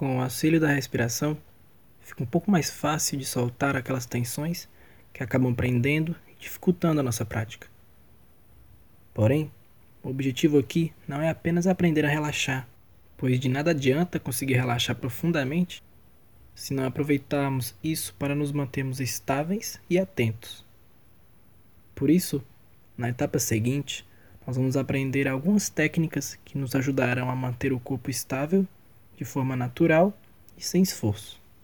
Com o auxílio da respiração, fica um pouco mais fácil de soltar aquelas tensões que acabam prendendo e dificultando a nossa prática. Porém, o objetivo aqui não é apenas aprender a relaxar, pois de nada adianta conseguir relaxar profundamente se não aproveitarmos isso para nos mantermos estáveis e atentos. Por isso, na etapa seguinte, nós vamos aprender algumas técnicas que nos ajudarão a manter o corpo estável de forma natural e sem esforço.